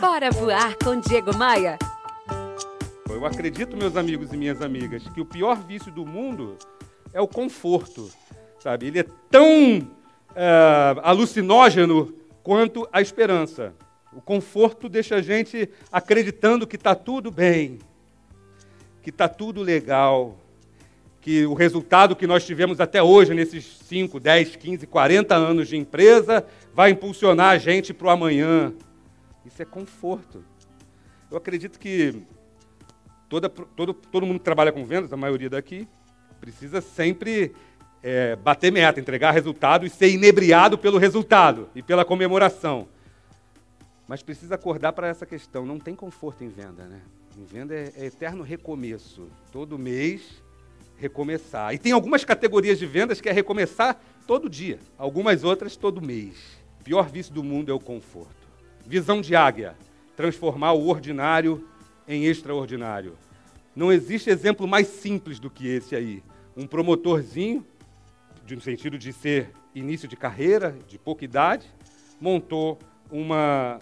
Bora voar com Diego Maia. Eu acredito, meus amigos e minhas amigas, que o pior vício do mundo é o conforto, sabe? Ele é tão é, alucinógeno quanto a esperança. O conforto deixa a gente acreditando que está tudo bem, que está tudo legal, que o resultado que nós tivemos até hoje, nesses 5, 10, 15, 40 anos de empresa, vai impulsionar a gente para o amanhã. Isso é conforto. Eu acredito que toda, todo, todo mundo que trabalha com vendas, a maioria daqui, precisa sempre é, bater meta, entregar resultado e ser inebriado pelo resultado e pela comemoração. Mas precisa acordar para essa questão. Não tem conforto em venda, né? Em venda é, é eterno recomeço. Todo mês recomeçar. E tem algumas categorias de vendas que é recomeçar todo dia, algumas outras todo mês. O pior vício do mundo é o conforto. Visão de águia, transformar o ordinário em extraordinário. Não existe exemplo mais simples do que esse aí. Um promotorzinho, no sentido de ser início de carreira, de pouca idade, montou uma,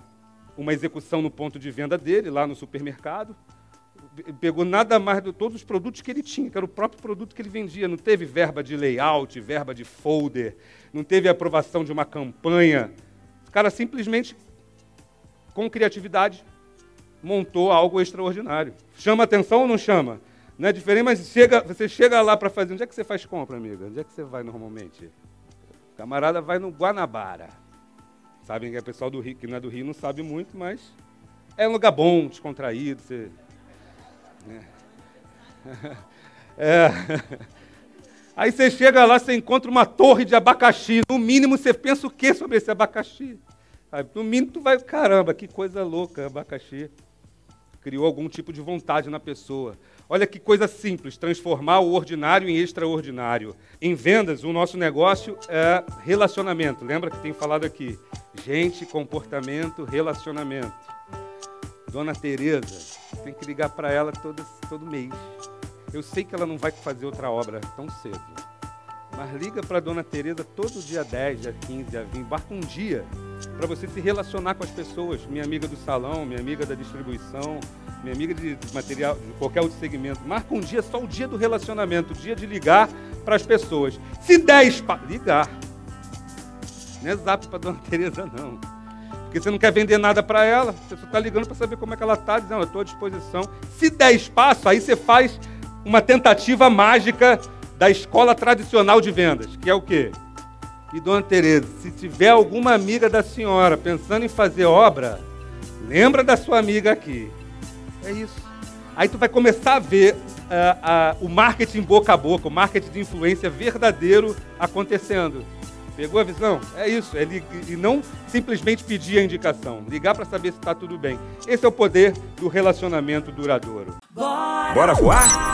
uma execução no ponto de venda dele, lá no supermercado, pegou nada mais de todos os produtos que ele tinha, que era o próprio produto que ele vendia. Não teve verba de layout, verba de folder, não teve aprovação de uma campanha. O cara simplesmente, com criatividade, montou algo extraordinário. Chama atenção ou não chama? Não é diferente, mas chega, você chega lá para fazer. Onde é que você faz compra, amiga? Onde é que você vai normalmente? O camarada vai no Guanabara. Sabem que é pessoal do Rio, que não é do Rio, não sabe muito, mas é um lugar bom, descontraído. Você é. Aí você chega lá, você encontra uma torre de abacaxi. No mínimo, você pensa o que sobre esse abacaxi? No mínimo, tu vai, caramba, que coisa louca, abacaxi. Criou algum tipo de vontade na pessoa. Olha que coisa simples, transformar o ordinário em extraordinário. Em vendas, o nosso negócio é relacionamento. Lembra que tem falado aqui? Gente, comportamento, relacionamento. Dona Tereza, tem que ligar para ela todo, todo mês. Eu sei que ela não vai fazer outra obra tão cedo. Mas liga para Dona Tereza todo dia 10, dia 15, dia 20. Marca um dia para você se relacionar com as pessoas. Minha amiga do salão, minha amiga da distribuição, minha amiga de material, de qualquer outro segmento. Marca um dia, só o dia do relacionamento, o dia de ligar para as pessoas. Se 10 pa... ligar. Não é zap para Dona Tereza, não. Porque você não quer vender nada para ela, você só está ligando para saber como é que ela está, dizendo, estou à disposição. Se der espaço, aí você faz uma tentativa mágica da escola tradicional de vendas, que é o quê? E dona Tereza, se tiver alguma amiga da senhora pensando em fazer obra, lembra da sua amiga aqui. É isso. Aí tu vai começar a ver uh, uh, o marketing boca a boca, o marketing de influência verdadeiro acontecendo. Pegou a visão? É isso. Ele, e não simplesmente pedir a indicação. Ligar para saber se está tudo bem. Esse é o poder do relacionamento duradouro. Bora voar?